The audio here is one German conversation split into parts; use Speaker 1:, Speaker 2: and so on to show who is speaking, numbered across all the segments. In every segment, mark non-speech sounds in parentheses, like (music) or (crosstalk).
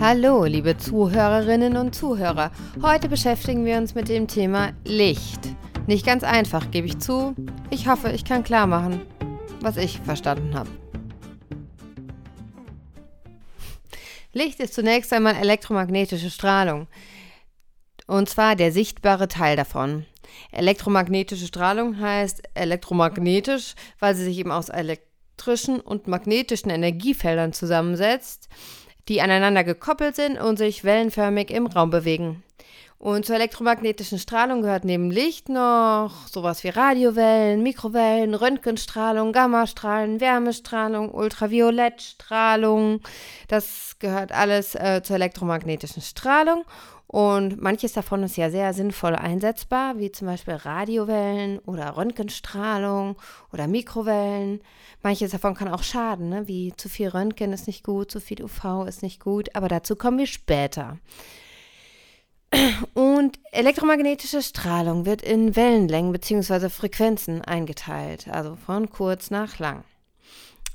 Speaker 1: Hallo, liebe Zuhörerinnen und Zuhörer. Heute beschäftigen wir uns mit dem Thema Licht. Nicht ganz einfach, gebe ich zu. Ich hoffe, ich kann klar machen, was ich verstanden habe. Licht ist zunächst einmal elektromagnetische Strahlung. Und zwar der sichtbare Teil davon. Elektromagnetische Strahlung heißt elektromagnetisch, weil sie sich eben aus elektrischen und magnetischen Energiefeldern zusammensetzt die aneinander gekoppelt sind und sich wellenförmig im Raum bewegen. Und zur elektromagnetischen Strahlung gehört neben Licht noch sowas wie Radiowellen, Mikrowellen, Röntgenstrahlung, Gammastrahlen, Wärmestrahlung, Ultraviolettstrahlung. Das gehört alles äh, zur elektromagnetischen Strahlung. Und manches davon ist ja sehr sinnvoll einsetzbar, wie zum Beispiel Radiowellen oder Röntgenstrahlung oder Mikrowellen. Manches davon kann auch schaden, ne? wie zu viel Röntgen ist nicht gut, zu viel UV ist nicht gut, aber dazu kommen wir später. Und elektromagnetische Strahlung wird in Wellenlängen bzw. Frequenzen eingeteilt, also von kurz nach lang.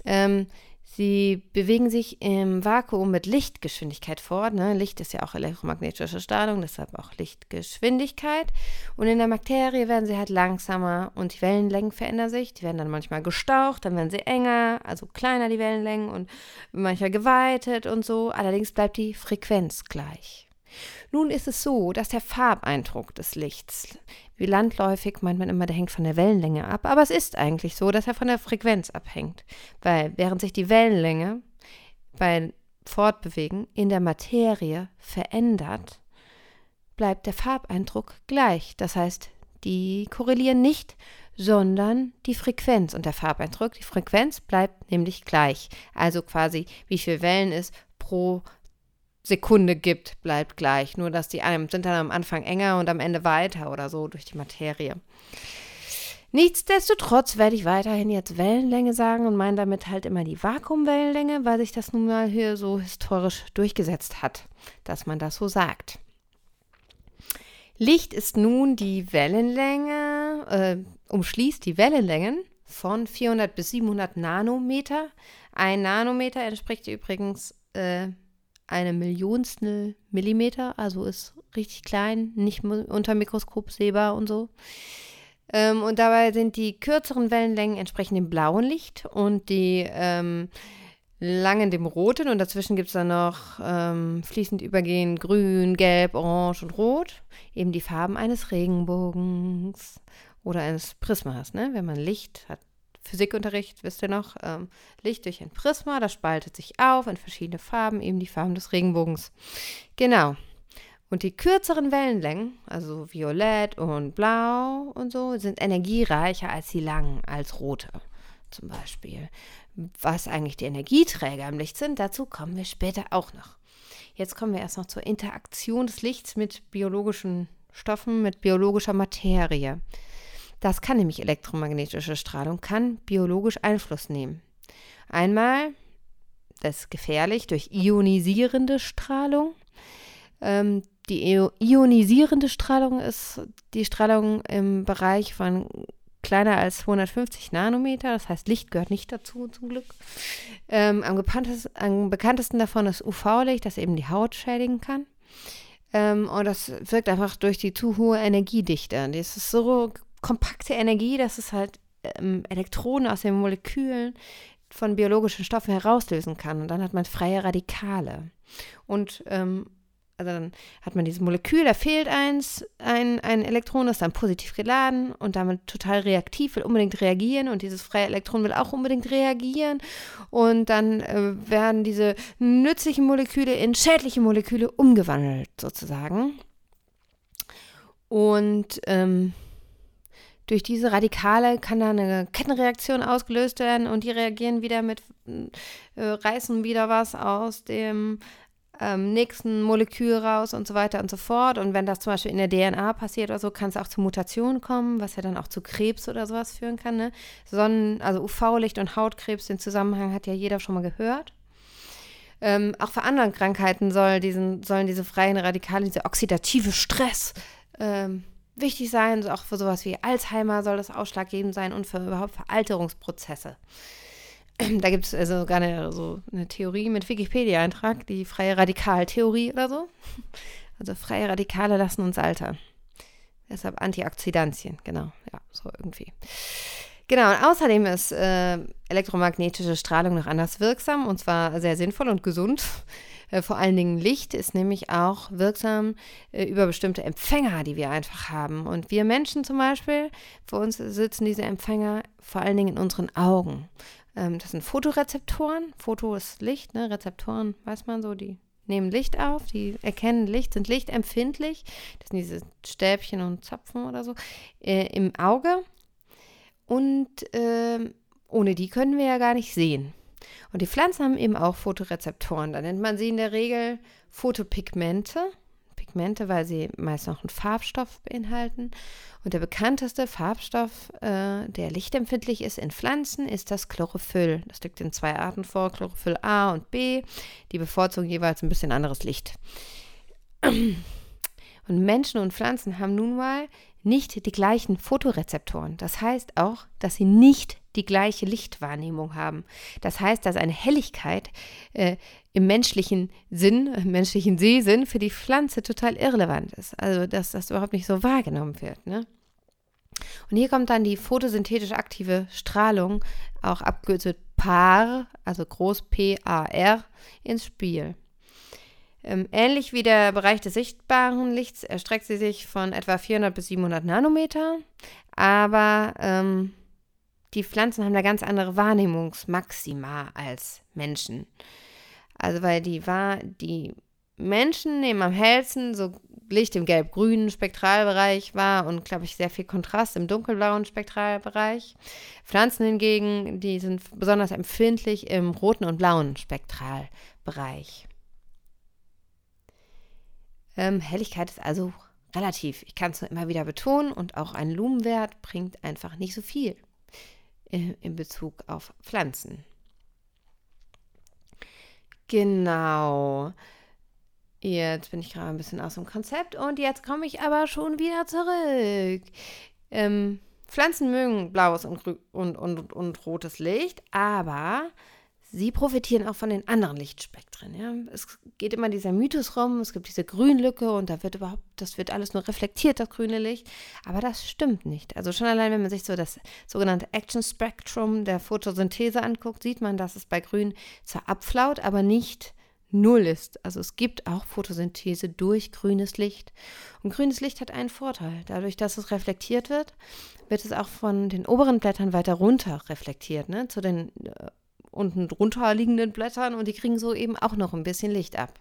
Speaker 1: Ähm, Sie bewegen sich im Vakuum mit Lichtgeschwindigkeit fort. Ne? Licht ist ja auch elektromagnetische Strahlung, deshalb auch Lichtgeschwindigkeit. Und in der Materie werden sie halt langsamer und die Wellenlängen verändern sich. Die werden dann manchmal gestaucht, dann werden sie enger, also kleiner die Wellenlängen und manchmal geweitet und so. Allerdings bleibt die Frequenz gleich. Nun ist es so, dass der Farbeindruck des Lichts, wie landläufig meint man immer, der hängt von der Wellenlänge ab, aber es ist eigentlich so, dass er von der Frequenz abhängt, weil während sich die Wellenlänge bei Fortbewegen in der Materie verändert, bleibt der Farbeindruck gleich. Das heißt, die korrelieren nicht, sondern die Frequenz und der Farbeindruck. Die Frequenz bleibt nämlich gleich. Also quasi, wie viel Wellen es pro Sekunde gibt, bleibt gleich. Nur, dass die einem sind dann am Anfang enger und am Ende weiter oder so durch die Materie. Nichtsdestotrotz werde ich weiterhin jetzt Wellenlänge sagen und meine damit halt immer die Vakuumwellenlänge, weil sich das nun mal hier so historisch durchgesetzt hat, dass man das so sagt. Licht ist nun die Wellenlänge, äh, umschließt die Wellenlängen von 400 bis 700 Nanometer. Ein Nanometer entspricht übrigens äh, eine Millionstel Millimeter, also ist richtig klein, nicht unter Mikroskop sehbar und so. Ähm, und dabei sind die kürzeren Wellenlängen entsprechend dem blauen Licht und die ähm, langen dem roten und dazwischen gibt es dann noch ähm, fließend übergehend grün, gelb, orange und rot, eben die Farben eines Regenbogens oder eines Prismas. Ne? Wenn man Licht hat, Physikunterricht, wisst ihr noch, ähm, Licht durch ein Prisma, das spaltet sich auf in verschiedene Farben, eben die Farben des Regenbogens. Genau. Und die kürzeren Wellenlängen, also violett und blau und so, sind energiereicher als die langen, als rote zum Beispiel. Was eigentlich die Energieträger im Licht sind, dazu kommen wir später auch noch. Jetzt kommen wir erst noch zur Interaktion des Lichts mit biologischen Stoffen, mit biologischer Materie. Das kann nämlich elektromagnetische Strahlung, kann biologisch Einfluss nehmen. Einmal, das ist gefährlich, durch ionisierende Strahlung. Ähm, die ionisierende Strahlung ist die Strahlung im Bereich von kleiner als 250 Nanometer, das heißt Licht gehört nicht dazu zum Glück. Ähm, am, am, bekanntesten davon ist UV-Licht, das eben die Haut schädigen kann. Ähm, und das wirkt einfach durch die zu hohe Energiedichte. Das ist so kompakte Energie, dass es halt ähm, Elektronen aus den Molekülen von biologischen Stoffen herauslösen kann. Und dann hat man freie Radikale. Und ähm, also dann hat man dieses Molekül, da fehlt eins, ein, ein Elektron, ist dann positiv geladen und damit total reaktiv, will unbedingt reagieren und dieses freie Elektron will auch unbedingt reagieren und dann äh, werden diese nützlichen Moleküle in schädliche Moleküle umgewandelt sozusagen. Und ähm, durch diese Radikale kann da eine Kettenreaktion ausgelöst werden und die reagieren wieder mit, äh, reißen wieder was aus dem ähm, nächsten Molekül raus und so weiter und so fort. Und wenn das zum Beispiel in der DNA passiert oder so, kann es auch zu Mutationen kommen, was ja dann auch zu Krebs oder sowas führen kann. Ne? Sonnen, also UV-Licht und Hautkrebs, den Zusammenhang hat ja jeder schon mal gehört. Ähm, auch für andere Krankheiten soll diesen, sollen diese freien Radikale, dieser oxidative Stress, ähm, wichtig sein. Auch für sowas wie Alzheimer soll das ausschlaggebend sein und für überhaupt Veralterungsprozesse. (clears throat) Da gibt es also gar eine, so eine Theorie mit Wikipedia-Eintrag, die freie Radikaltheorie oder so. (laughs) Also freie Radikale lassen uns altern. Deshalb Antioxidantien, genau. Ja, so irgendwie. Genau, und außerdem ist äh, elektromagnetische Strahlung noch anders wirksam und zwar sehr sinnvoll und gesund. Äh, vor allen Dingen Licht ist nämlich auch wirksam äh, über bestimmte Empfänger, die wir einfach haben. Und wir Menschen zum Beispiel, für uns sitzen diese Empfänger vor allen Dingen in unseren Augen. Ähm, das sind Fotorezeptoren. Foto ist Licht, ne? Rezeptoren, weiß man so, die nehmen Licht auf, die erkennen Licht, sind lichtempfindlich. Das sind diese Stäbchen und Zapfen oder so äh, im Auge. Und äh, ohne die können wir ja gar nicht sehen. Und die Pflanzen haben eben auch Fotorezeptoren. Da nennt man sie in der Regel Photopigmente. Pigmente, weil sie meist noch einen Farbstoff beinhalten. Und der bekannteste Farbstoff, äh, der lichtempfindlich ist in Pflanzen, ist das Chlorophyll. Das liegt in zwei Arten vor, Chlorophyll A und B. Die bevorzugen jeweils ein bisschen anderes Licht. Und Menschen und Pflanzen haben nun mal nicht die gleichen Fotorezeptoren. Das heißt auch, dass sie nicht die gleiche Lichtwahrnehmung haben. Das heißt, dass eine Helligkeit äh, im menschlichen Sinn, im menschlichen Sehsinn für die Pflanze total irrelevant ist. Also, dass das überhaupt nicht so wahrgenommen wird. Ne? Und hier kommt dann die photosynthetisch aktive Strahlung, auch abgekürzt PAR, also groß P-A-R, ins Spiel. Ähm, ähnlich wie der Bereich des sichtbaren Lichts erstreckt sie sich von etwa 400 bis 700 Nanometer, aber ähm, die Pflanzen haben da ganz andere Wahrnehmungsmaxima als Menschen. Also weil die war die Menschen nehmen am hellsten so Licht im gelb-grünen Spektralbereich wahr und glaube ich sehr viel Kontrast im dunkelblauen Spektralbereich. Pflanzen hingegen, die sind besonders empfindlich im roten und blauen Spektralbereich. Ähm, Helligkeit ist also relativ. Ich kann es nur immer wieder betonen und auch ein Lumenwert bringt einfach nicht so viel in Bezug auf Pflanzen. Genau. Jetzt bin ich gerade ein bisschen aus dem Konzept und jetzt komme ich aber schon wieder zurück. Ähm, Pflanzen mögen blaues und, und, und, und rotes Licht, aber sie profitieren auch von den anderen Lichtspektren. Ja? Es geht immer dieser Mythos rum, es gibt diese Grünlücke und da wird überhaupt, das wird alles nur reflektiert, das grüne Licht. Aber das stimmt nicht. Also schon allein, wenn man sich so das sogenannte Action Spectrum der Photosynthese anguckt, sieht man, dass es bei Grün zwar abflaut, aber nicht null ist. Also es gibt auch Photosynthese durch grünes Licht. Und grünes Licht hat einen Vorteil. Dadurch, dass es reflektiert wird, wird es auch von den oberen Blättern weiter runter reflektiert, ne? zu den äh, unten drunter liegenden Blättern und die kriegen so eben auch noch ein bisschen Licht ab.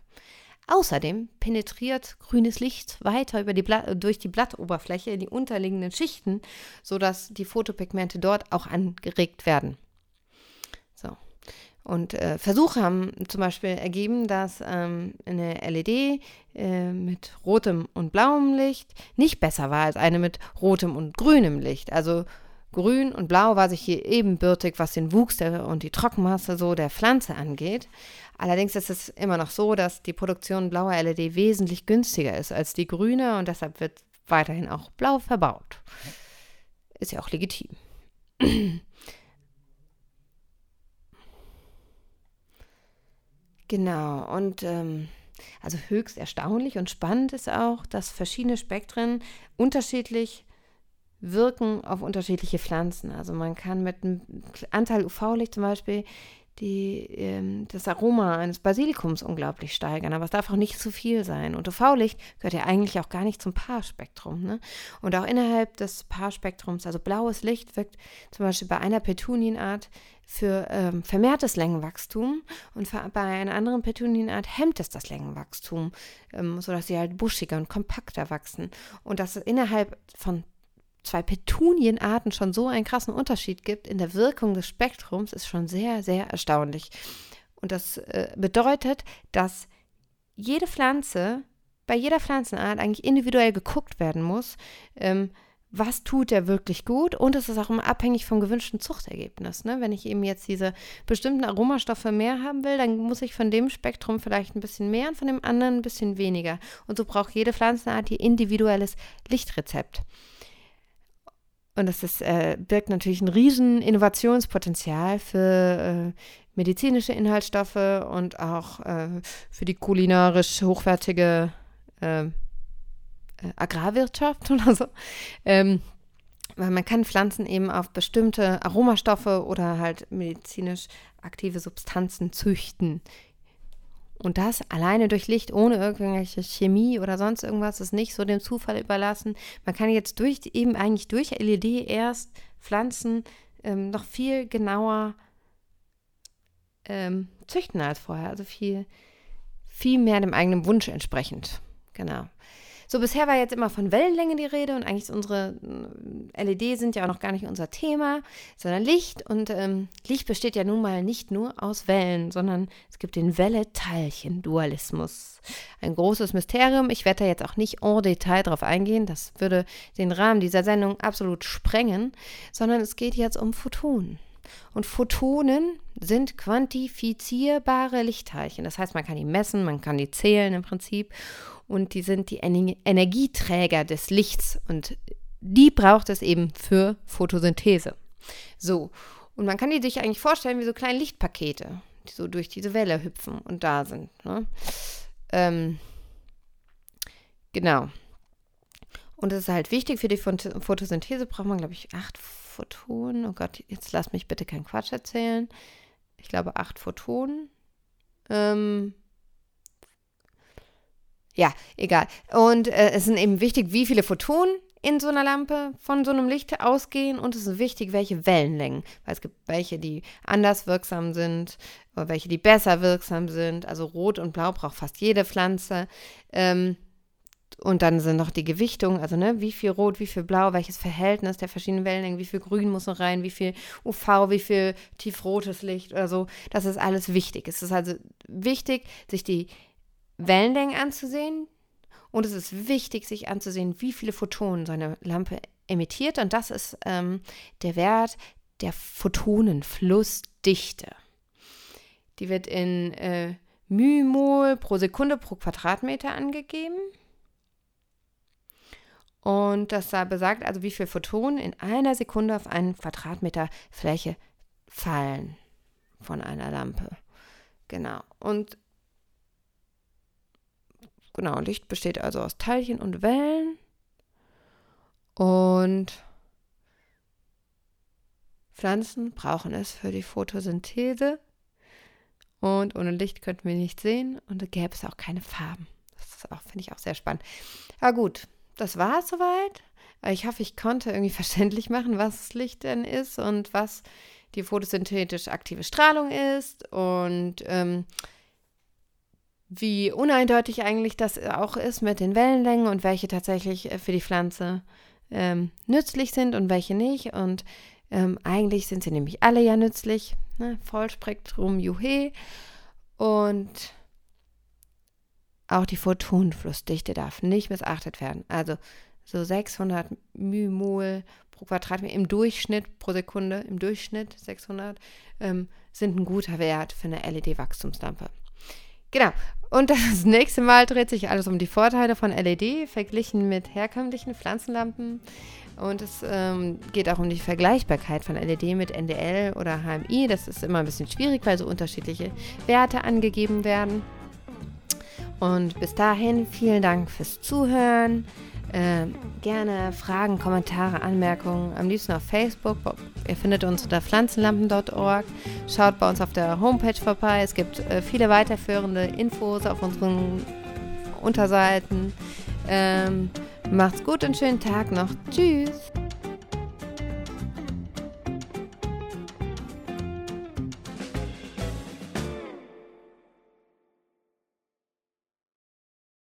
Speaker 1: Außerdem penetriert grünes Licht weiter über die durch die Blattoberfläche in die unterliegenden Schichten, sodass die Photopigmente dort auch angeregt werden. So. Und äh, Versuche haben zum Beispiel ergeben, dass ähm, eine LED äh, mit rotem und blauem Licht nicht besser war als eine mit rotem und grünem Licht. Also Grün und Blau war sich hier ebenbürtig, was den Wuchs der, und die Trockenmasse so der Pflanze angeht. Allerdings ist es immer noch so, dass die Produktion blauer LED wesentlich günstiger ist als die grüne und deshalb wird weiterhin auch blau verbaut. Ist ja auch legitim. (clears throat) genau, und ähm, also höchst erstaunlich und spannend ist auch, dass verschiedene Spektren unterschiedlich wirken auf unterschiedliche Pflanzen. Also man kann mit einem Anteil UV-Licht zum Beispiel die, ähm, das Aroma eines Basilikums unglaublich steigern, aber es darf auch nicht zu viel sein. Und UV-Licht gehört ja eigentlich auch gar nicht zum Paarspektrum. Ne? Und auch innerhalb des Paarspektrums, also blaues Licht wirkt zum Beispiel bei einer Petunienart für ähm, vermehrtes Längenwachstum und bei einer anderen Petunienart hemmt es das Längenwachstum, ähm, sodass sie halt buschiger und kompakter wachsen. Und das innerhalb von zwei Petunienarten schon so einen krassen Unterschied gibt in der Wirkung des Spektrums, ist schon sehr, sehr erstaunlich. Und das äh, bedeutet, dass jede Pflanze, bei jeder Pflanzenart eigentlich individuell geguckt werden muss, ähm, was tut der wirklich gut und es ist auch immer abhängig vom gewünschten Zuchtergebnis. Ne? Wenn ich eben jetzt diese bestimmten Aromastoffe mehr haben will, dann muss ich von dem Spektrum vielleicht ein bisschen mehr und von dem anderen ein bisschen weniger. Und so braucht jede Pflanzenart ihr individuelles Lichtrezept. Und das ist, äh, birgt natürlich ein riesen Innovationspotenzial für äh, medizinische Inhaltsstoffe und auch äh, für die kulinarisch hochwertige äh, äh, Agrarwirtschaft (laughs) oder so. Ähm, weil man kann Pflanzen eben auf bestimmte Aromastoffe oder halt medizinisch aktive Substanzen züchten. Und das alleine durch Licht, ohne irgendwelche Chemie oder sonst irgendwas, ist nicht so dem Zufall überlassen. Man kann jetzt durch eben eigentlich durch LED erst Pflanzen ähm, noch viel genauer ähm, züchten als vorher. Also viel, viel mehr dem eigenen Wunsch entsprechend. Genau. So, bisher war jetzt immer von Wellenlänge die Rede und eigentlich unsere äh, LED sind ja auch noch gar nicht unser Thema, sondern Licht. Und ähm, Licht besteht ja nun mal nicht nur aus Wellen, sondern es gibt den Welle-Teilchen-Dualismus. Ein großes Mysterium. Ich werde da jetzt auch nicht en Detail drauf eingehen, das würde den Rahmen dieser Sendung absolut sprengen, sondern es geht jetzt um Photonen. Und Photonen sind quantifizierbare Lichtteilchen. Das heißt, man kann die messen, man kann die zählen im Prinzip und die sind die Energieträger des Lichts und die braucht es eben für Photosynthese. So, und man kann die sich eigentlich vorstellen wie so kleine Lichtpakete, die so durch diese Welle hüpfen und da sind. Ne? Ähm, genau. Und es ist halt wichtig für die Photosynthese, braucht man, glaube ich, acht Photonen. Oh Gott, jetzt lass mich bitte keinen Quatsch erzählen. Ich glaube, acht Photonen. Ähm, ja, egal. Und äh, es sind eben wichtig, wie viele Photonen in so einer Lampe von so einem Licht ausgehen und es ist wichtig, welche Wellenlängen, weil es gibt welche, die anders wirksam sind oder welche, die besser wirksam sind. Also Rot und Blau braucht fast jede Pflanze. Ähm, und dann sind noch die Gewichtungen, also ne, wie viel Rot, wie viel Blau, welches Verhältnis der verschiedenen Wellenlängen, wie viel Grün muss noch rein, wie viel UV, wie viel tiefrotes Licht oder so. Das ist alles wichtig. Es ist also wichtig, sich die Wellenlängen anzusehen und es ist wichtig, sich anzusehen, wie viele Photonen so eine Lampe emittiert und das ist ähm, der Wert der Photonenflussdichte. Die wird in äh, Mymol pro Sekunde pro Quadratmeter angegeben. Und das besagt also, wie viele Photonen in einer Sekunde auf einen Quadratmeter Fläche fallen von einer Lampe. Genau. Und Genau, Licht besteht also aus Teilchen und Wellen. Und Pflanzen brauchen es für die Photosynthese. Und ohne Licht könnten wir nicht sehen und da gäbe es auch keine Farben. Das finde ich auch sehr spannend. Ja gut, das war es soweit. Ich hoffe, ich konnte irgendwie (laughs) verständlich machen, was Licht denn ist und was die photosynthetisch aktive Strahlung ist. Und ähm, wie uneindeutig eigentlich das auch ist mit den Wellenlängen und welche tatsächlich äh, für die Pflanze ähm, nützlich sind und welche nicht. Und ähm, eigentlich sind sie nämlich alle ja nützlich. Ne? Vollspektrum Juhe. Und auch die Photonenflussdichte darf nicht missachtet werden. Also so 600 Mymol pro Quadratmeter im Durchschnitt pro Sekunde, im Durchschnitt 600, ähm, sind ein guter Wert für eine LED-Wachstumslampe. Genau. Und das (laughs) nächste Mal dreht sich alles um die Vorteile von LED verglichen mit herkömmlichen Pflanzenlampen. Und es ähm, geht auch um die Vergleichbarkeit von LED mit NDL oder HMI. Das ist immer ein bisschen schwierig, weil so unterschiedliche Werte angegeben werden. Und bis dahin vielen Dank fürs Zuhören. Äh, gerne Fragen, Kommentare, Anmerkungen, am liebsten auf Facebook. Ihr findet uns unter pflanzenlampen.org. Schaut bei uns auf der Homepage vorbei. Es gibt äh, viele weiterführende Infos auf unseren Unterseiten. Ähm, macht's gut und schönen Tag noch. Tschüss.